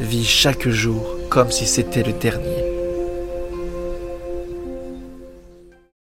vis chaque jour comme si c'était le dernier.